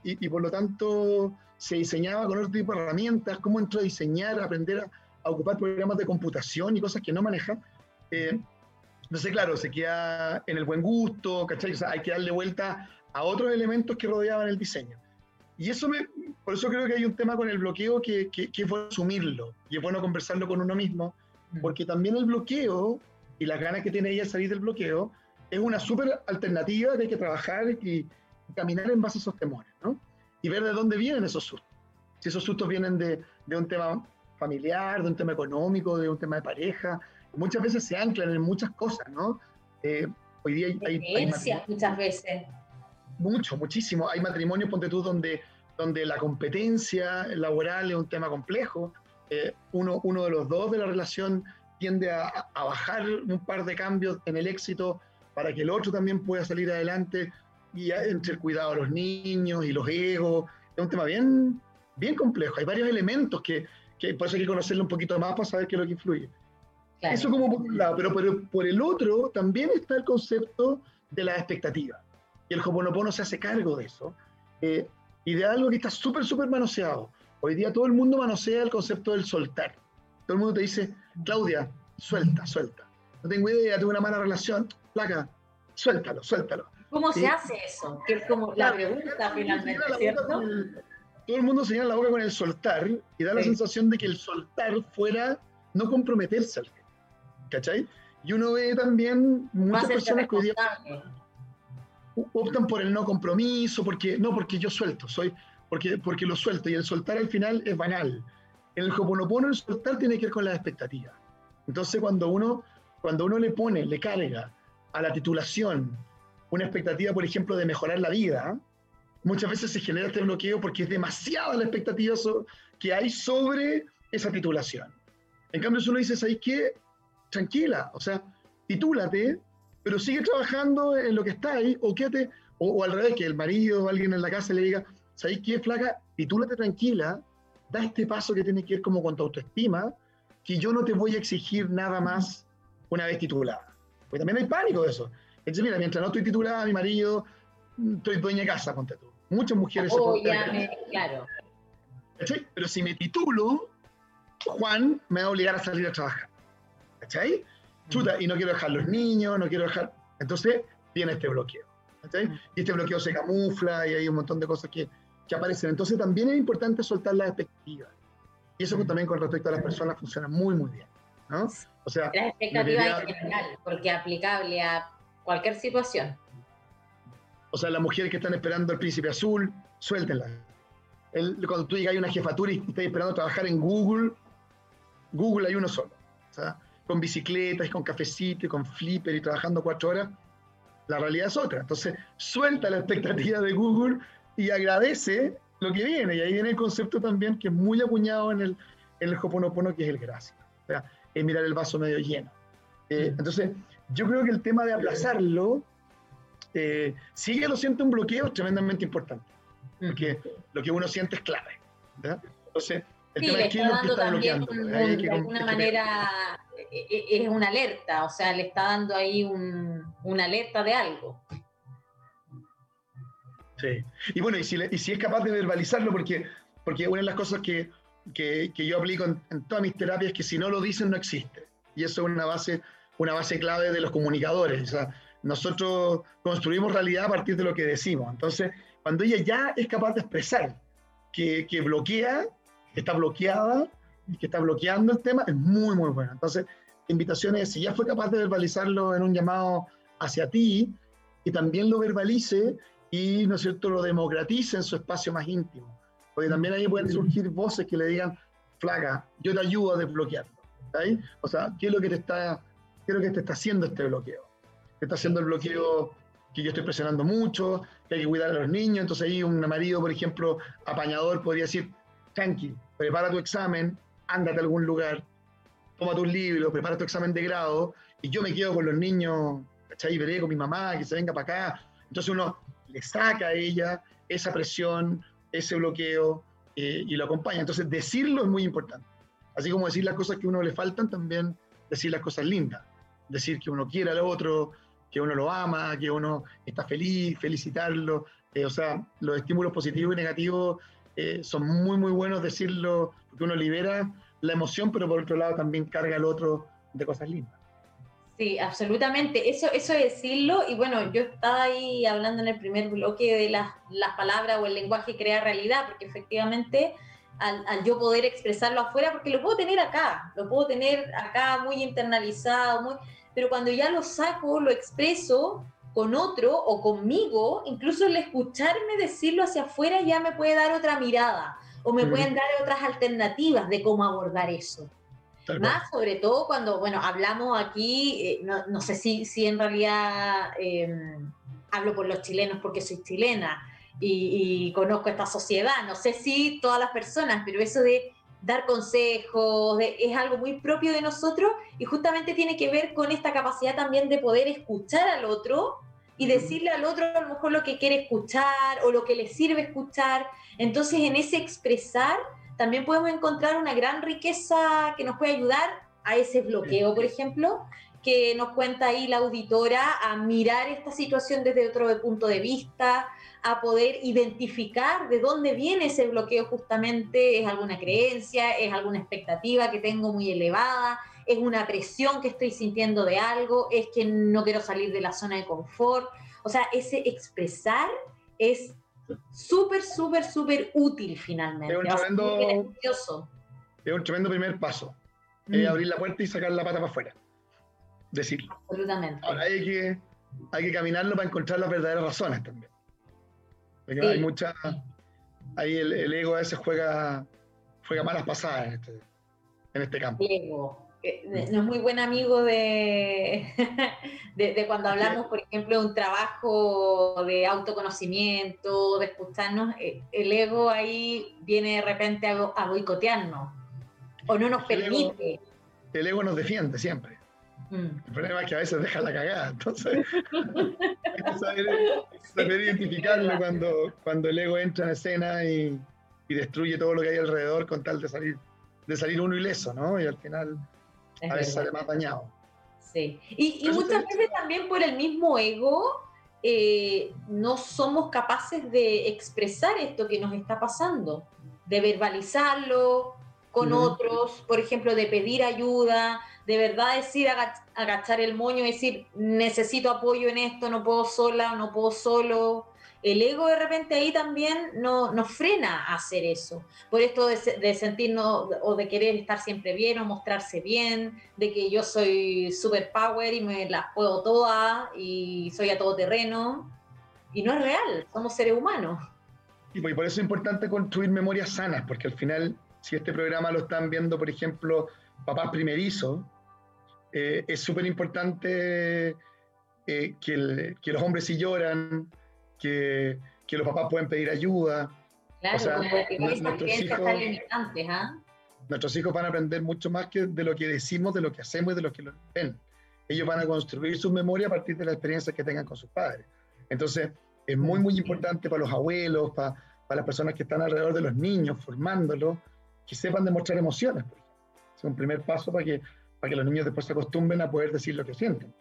Speaker 3: y, por lo tanto se diseñaba con otro tipo de herramientas, cómo entró a diseñar, a aprender a, a ocupar programas de computación y cosas que no maneja. Entonces, claro, se queda en el buen gusto, ¿cachai? O sea, hay que darle vuelta a otros elementos que rodeaban el diseño. Y eso me, por eso creo que hay un tema con el bloqueo que, que, que es bueno asumirlo y es bueno conversarlo con uno mismo, mm. porque también el bloqueo y las ganas que tiene ella de salir del bloqueo es una súper alternativa que hay que trabajar y, caminar en base a esos temores, ¿no? Y ver de dónde vienen esos sustos. Si esos sustos vienen de, de un tema familiar, de un tema económico, de un tema de pareja, muchas veces se anclan en muchas cosas, ¿no?
Speaker 1: Eh, hoy día hay, hay, hay muchas veces
Speaker 3: mucho, muchísimo. Hay matrimonios, ponte tú, donde, donde la competencia laboral es un tema complejo. Eh, uno, uno de los dos de la relación tiende a, a, bajar un par de cambios en el éxito para que el otro también pueda salir adelante y entre el cuidado de los niños y los egos. Es un tema bien, bien complejo. Hay varios elementos que, que por eso hay que conocerlo un poquito más para saber qué es lo que influye. Eso como por un lado, pero, por el otro también está el concepto de la expectativa y el Hoponopono se hace cargo de eso, eh, y de algo que está súper, súper manoseado. Hoy día todo el mundo manosea el concepto del soltar. Todo el mundo te dice, Claudia, suelta, suelta. No tengo idea, tengo una mala relación, placa, suéltalo, suéltalo.
Speaker 1: ¿Cómo se hace eso? Que es como la pregunta finalmente, ¿cierto?
Speaker 3: todo el mundo señala la boca con el soltar y da la sensación de que el soltar fuera no comprometerse al ¿Cachai? Y uno ve también muchas personas que hoy día optan por el no compromiso, porque no, porque yo suelto, soy, porque, porque lo suelto, y el soltar al final es banal. En el Hoponopono el soltar tiene que ver con las expectativas. Entonces cuando uno, cuando uno le pone, le carga a la titulación una expectativa, por ejemplo, de mejorar la vida, muchas veces se genera este bloqueo porque es demasiada la expectativa que hay sobre esa titulación. En cambio, si uno dice, ¿sabes qué? Tranquila, o sea, titúlate, pero sigue trabajando en lo que está ahí, o quédate, o, al revés, que el marido o alguien en la casa le diga, ¿sabes qué, flaca? Titúlate tranquila, da este paso que tiene que ver como con tu autoestima, que yo no te voy a exigir nada más una vez titulada. Porque también hay pánico de eso. Entonces, mira, mientras no estoy titulada, mi marido, estoy dueña de casa, ponte tú. Muchas mujeres
Speaker 1: oh, se ya claro.
Speaker 3: Pero si me titulo, Juan me va a obligar a salir a trabajar. ¿Cachai? chuta, y no quiero dejar los niños, no quiero dejar. Entonces viene este bloqueo. Y este bloqueo se camufla y hay un montón de cosas que, que aparecen. Entonces también es importante soltar las expectativas. Y eso también con respecto a las personas funciona muy, muy bien. ¿no?
Speaker 1: O sea, las expectativas en general, porque aplicable a cualquier situación.
Speaker 3: O sea, las mujeres que están esperando el príncipe azul, suéltenla. cuando tú llegas a una jefatura y estás esperando trabajar en Google, Google hay uno solo. O sea, con bicicletas y con cafecito y con flipper y trabajando cuatro horas, la realidad es otra. Entonces, suelta la expectativa de Google y agradece lo que viene. Y ahí viene el concepto también que es muy acuñado en el, en el Hoponopono, que es el gracia. O sea, es mirar el vaso medio lleno. Eh, mm. entonces, yo creo que el tema de aplazarlo, eh, sigue lo siente un bloqueo es tremendamente importante. Porque lo que uno siente es clave. Entonces,
Speaker 1: el tema es que lo que está bloqueando. de alguna manera es una alerta, o sea, le está dando ahí un, una alerta de algo.
Speaker 3: Sí, y bueno, y si, y si es capaz de verbalizarlo, porque, porque una de las cosas que, que, que yo aplico en, todas mis terapias es que si no lo dicen no existe. Y eso es una base, una base clave de los comunicadores. O sea, nosotros construimos realidad a partir de lo que decimos. Entonces, cuando ella ya es capaz de expresar que, que bloquea, está bloqueada, que está bloqueando el tema, es muy, muy bueno. Entonces, invitaciones, si ya fue capaz de verbalizarlo en un llamado hacia ti, y también lo verbalice y, ¿no es cierto?, lo democratice en su espacio más íntimo. Porque también ahí pueden surgir voces que le digan, flaca, yo te ayudo a desbloquearlo. O sea, ¿qué es lo que te está, qué es lo que te está haciendo este bloqueo? Te está haciendo el bloqueo que yo estoy presionando mucho, que hay que cuidar a los niños. Entonces ahí un marido, por ejemplo, apañador, podría decir, tranqui, prepara tu examen, ándate a algún lugar, toma tus libros, prepara tu examen de grado, y yo me quedo con los niños, ¿cachai? Veré con mi mamá, que se venga para acá. Entonces uno le saca a ella esa presión, ese bloqueo, eh, y lo acompaña. Entonces decirlo es muy importante. Así como decir las cosas que a uno le faltan, también decir las cosas lindas. Decir que uno quiere al otro, que uno lo ama, que uno está feliz, felicitarlo. Eh, o sea, los estímulos positivos y negativos eh, son muy, muy buenos decirlo, porque uno libera la emoción, pero por otro lado también carga al otro de cosas lindas.
Speaker 1: Sí, absolutamente. Eso, eso es decirlo, y bueno, yo estaba ahí hablando en el primer bloque de las, las palabras o el lenguaje crea realidad, porque efectivamente al, al, yo poder expresarlo afuera, porque lo puedo tener acá, lo puedo tener acá muy internalizado, muy, pero cuando ya lo saco, lo expreso con otro o conmigo, incluso el escucharme decirlo hacia afuera ya me puede dar otra mirada o me pueden dar otras alternativas de cómo abordar eso. Más sobre todo cuando, bueno, hablamos aquí, eh, no, no, sé si, si en realidad em, hablo por los chilenos porque soy chilena y, y, conozco esta sociedad, no sé si todas las personas, pero eso de dar consejos, es algo muy propio de nosotros y justamente tiene que ver con esta capacidad también de poder escuchar al otro y decirle al otro a lo mejor lo que quiere escuchar o lo que le sirve escuchar. Entonces en ese expresar también podemos encontrar una gran riqueza que nos puede ayudar a ese bloqueo, por ejemplo, que nos cuenta ahí la auditora a mirar esta situación desde otro punto de vista, a poder identificar de dónde viene ese bloqueo justamente, es alguna creencia, es alguna expectativa que tengo muy elevada, es una presión que estoy sintiendo de algo, es que no quiero salir de la zona de confort. O sea, ese expresar es súper, súper, súper útil finalmente.
Speaker 3: Es un tremendo, es un tremendo primer paso. Mm. abrir la puerta y sacar la pata para afuera. Decirlo.
Speaker 1: Absolutamente.
Speaker 3: Ahora hay que, hay que caminarlo para encontrar las verdaderas razones también. Hay mucha. Ahí el, ego a veces juega, juega malas pasadas en este, en este campo.
Speaker 1: Ego. No es muy buen amigo de, de, cuando hablamos, por ejemplo, de un trabajo de autoconocimiento, de escucharnos, eh, el ego ahí viene de repente a, boicotearnos o no nos permite.
Speaker 3: el ego nos defiende siempre. Mm. El problema es que a veces deja la cagada, entonces hay que saber, identificarlo cuando, cuando el ego entra en escena y, y, destruye todo lo que hay alrededor con tal de salir, de salir uno ileso, ¿no? Y al final a veces sale más dañado.
Speaker 1: Sí, y, y muchas veces también por el mismo ego eh, no somos capaces de expresar esto que nos está pasando, de verbalizarlo con otros, por ejemplo, de pedir ayuda, de verdad decir, agachar el moño y decir, necesito apoyo en esto, no puedo sola, no puedo solo. El ego de repente ahí también no, nos frena a hacer eso. Por esto de, de, sentirnos o de querer estar siempre bien o mostrarse bien, de que yo soy super power y me las puedo todas y soy a todo terreno. Y no es real, somos seres humanos.
Speaker 3: Y por eso es importante construir memorias sanas, porque al final, si este programa lo están viendo, por ejemplo, papás primerizos, eh, es súper importante eh, que, que, los hombres sí lloran, que, que, los papás pueden pedir ayuda.
Speaker 1: Claro, o sea, nuestros, hijos, ¿ah?
Speaker 3: nuestros hijos van a aprender mucho más que de lo que decimos, de lo que hacemos y de lo que ven. Ellos van a construir su memoria a partir de las experiencias que tengan con sus padres. Entonces, es muy, muy importante para los abuelos, para, para las personas que están alrededor de los niños, formándolos, que sepan demostrar emociones. Es un primer paso para que para que los niños después se acostumbren a poder decir lo que sienten.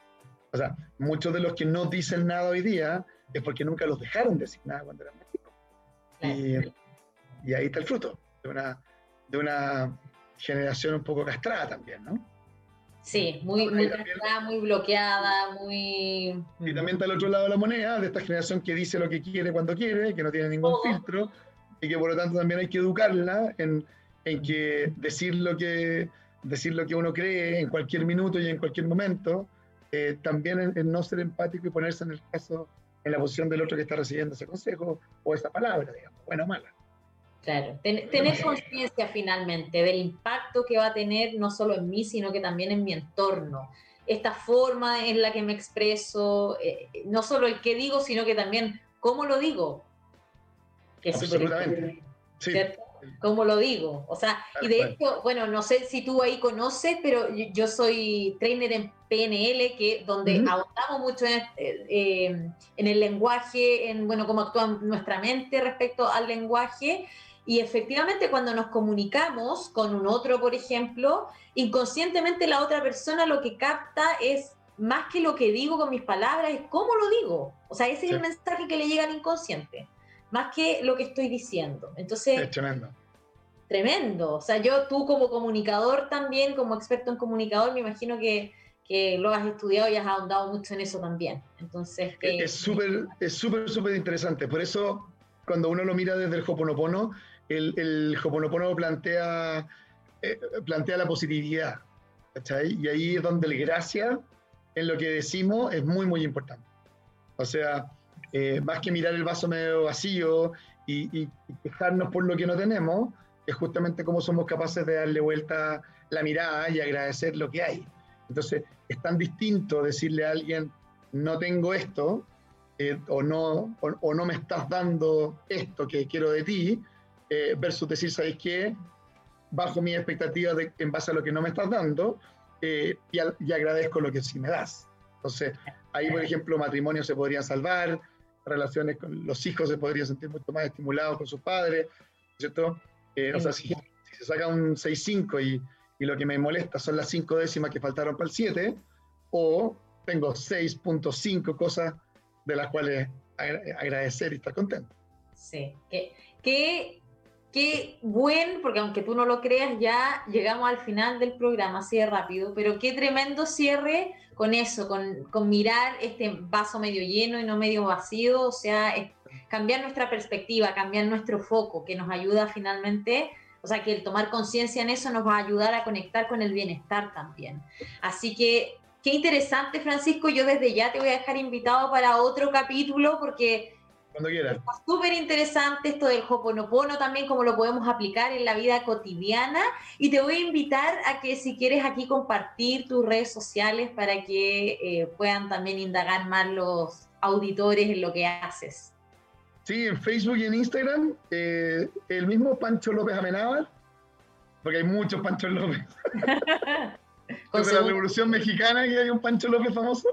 Speaker 3: O sea, muchos de los que no dicen nada hoy día es porque nunca los dejaron decir nada cuando eran chicos. Y, y, ahí está el fruto de una, de una generación un poco castrada también, ¿no?
Speaker 1: Sí, muy, muy castrada, muy bloqueada, muy...
Speaker 3: Y también está el otro lado de la moneda, de esta generación que dice lo que quiere cuando quiere, que no tiene ningún filtro, y que por lo tanto también hay que educarla en, en que decir lo que decir lo que uno cree en cualquier minuto y en cualquier momento, eh, también el, no ser empático y ponerse en el caso en la posición del otro que está recibiendo ese consejo o esa palabra, digamos, buena o mala.
Speaker 1: Claro, tener conciencia finalmente del impacto que va a tener no solo en mí, sino que también en mi entorno. Esta forma en la que me expreso, eh, no solo el que digo, sino que también cómo lo digo.
Speaker 3: Que Absolutamente.
Speaker 1: ¿cierto? ¿Cómo lo digo? O sea, y de hecho, bueno, no sé si tú ahí conoces, pero yo, soy trainer en PNL, que donde uh mucho en, eh, en, el lenguaje, en bueno, cómo actúa nuestra mente respecto al lenguaje. Y efectivamente cuando nos comunicamos con un otro, por ejemplo, inconscientemente la otra persona lo que capta es más que lo que digo con mis palabras, es cómo lo digo. O sea, ese es el mensaje que le llega al inconsciente, más que lo que estoy diciendo. Entonces...
Speaker 3: Es tremendo.
Speaker 1: Tremendo. O sea, yo, tú como comunicador también, como experto en comunicador, me imagino que, que lo has estudiado y has ahondado mucho en eso también. Entonces...
Speaker 3: es súper, es súper, súper interesante. Por eso, cuando uno lo mira desde el Hoponopono, el, el Hoponopono plantea, eh, plantea la positividad, ¿cachai? Y ahí es donde el gracia en lo que decimos es muy, muy importante. O sea, eh, más que mirar el vaso medio vacío y, y, quejarnos por lo que no tenemos, es justamente cómo somos capaces de darle vuelta la mirada y agradecer lo que hay. Entonces, es tan distinto decirle a alguien, no tengo esto, eh, o, no, o, no me estás dando esto que quiero de ti, eh, versus decir, ¿sabes qué? Bajo mi expectativa de, en base a lo que no me estás dando eh, y, agradezco lo que sí me das. Entonces, ahí, por ejemplo, matrimonios se podrían salvar, relaciones con los hijos se podrían sentir mucho más estimulados con sus padres, ¿cierto? Eh, o sea, si, se saca un 6-5 y, y, lo que me molesta son las 5 décimas que faltaron para el 7, o tengo 6.5 cosas de las cuales agradecer y estar contento.
Speaker 1: Sí, que, que qué buen, porque aunque tú no lo creas, ya llegamos al final del programa, así de rápido, pero qué tremendo cierre con eso, con, con mirar este vaso medio lleno y no medio vacío, o sea, cambiar nuestra perspectiva, cambiar nuestro foco, que nos ayuda finalmente, o sea, que el tomar conciencia en eso nos va a ayudar a conectar con el bienestar también. Así que, qué interesante, Francisco, yo desde ya te voy a dejar invitado para otro capítulo, porque
Speaker 3: cuando quieras.
Speaker 1: Súper interesante esto del Hoponopono también, cómo lo podemos aplicar en la vida cotidiana. Y te voy a invitar a que si quieres aquí compartir tus redes sociales para que eh, puedan también indagar más los auditores en lo que haces.
Speaker 3: Sí, en Facebook y en Instagram, eh, el mismo Pancho López Amenábar, porque hay muchos Pancho López. Desde la Revolución Mexicana que hay un Pancho López famoso.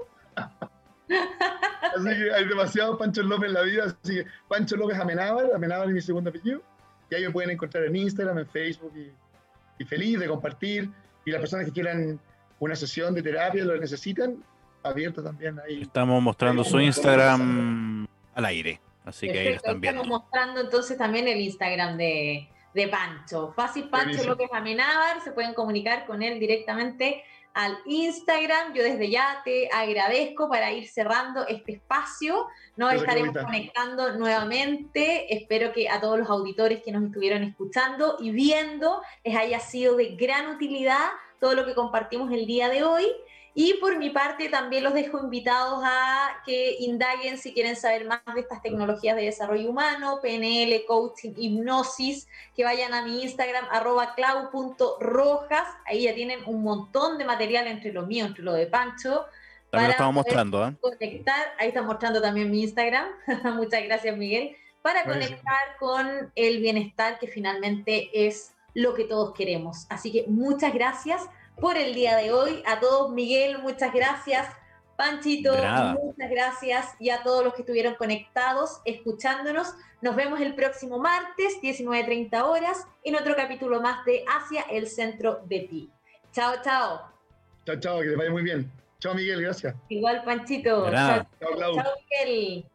Speaker 3: Así que hay demasiados Pancho López en la vida, así que Pancho López Amenábar, Amenábar es mi segundo apellido, y ahí me pueden encontrar en Instagram, en Facebook, y, feliz de compartir, y las personas que quieran una sesión de terapia, lo necesitan, abierto también ahí.
Speaker 2: Estamos mostrando su Instagram al aire, así que ahí están viendo.
Speaker 1: Estamos mostrando entonces también el Instagram de, de Pancho. Fácil Pancho López Amenábar, se pueden comunicar con él directamente al Instagram. Yo desde ya te agradezco para ir cerrando este espacio. Nos estaremos conectando nuevamente. Espero que a todos los auditores que nos estuvieron escuchando y viendo les haya sido de gran utilidad todo lo que compartimos el día de hoy. Y por mi parte también los dejo invitados a que indaguen si quieren saber más de estas tecnologías de desarrollo humano, PNL, coaching, hipnosis, que vayan a mi Instagram arroba clau.rojas, ahí ya tienen un montón de material entre lo mío, entre lo de Pancho.
Speaker 2: También lo estamos mostrando. ¿eh?
Speaker 1: Conectar, ahí está mostrando también mi Instagram. Muchas gracias Miguel. Para conectar con el bienestar que finalmente es lo que todos queremos. Así que muchas gracias por el día de hoy. A todos, Miguel, muchas gracias. Panchito, muchas gracias. Y a todos los que estuvieron conectados, escuchándonos. Nos vemos el próximo martes, 19.30 horas, en otro capítulo más de Hacia el Centro de Ti. Chao, chao.
Speaker 3: Chao, chao, que te vaya muy bien. Chao, Miguel, gracias.
Speaker 1: Igual, Panchito.
Speaker 2: Chao,
Speaker 1: chao, Miguel.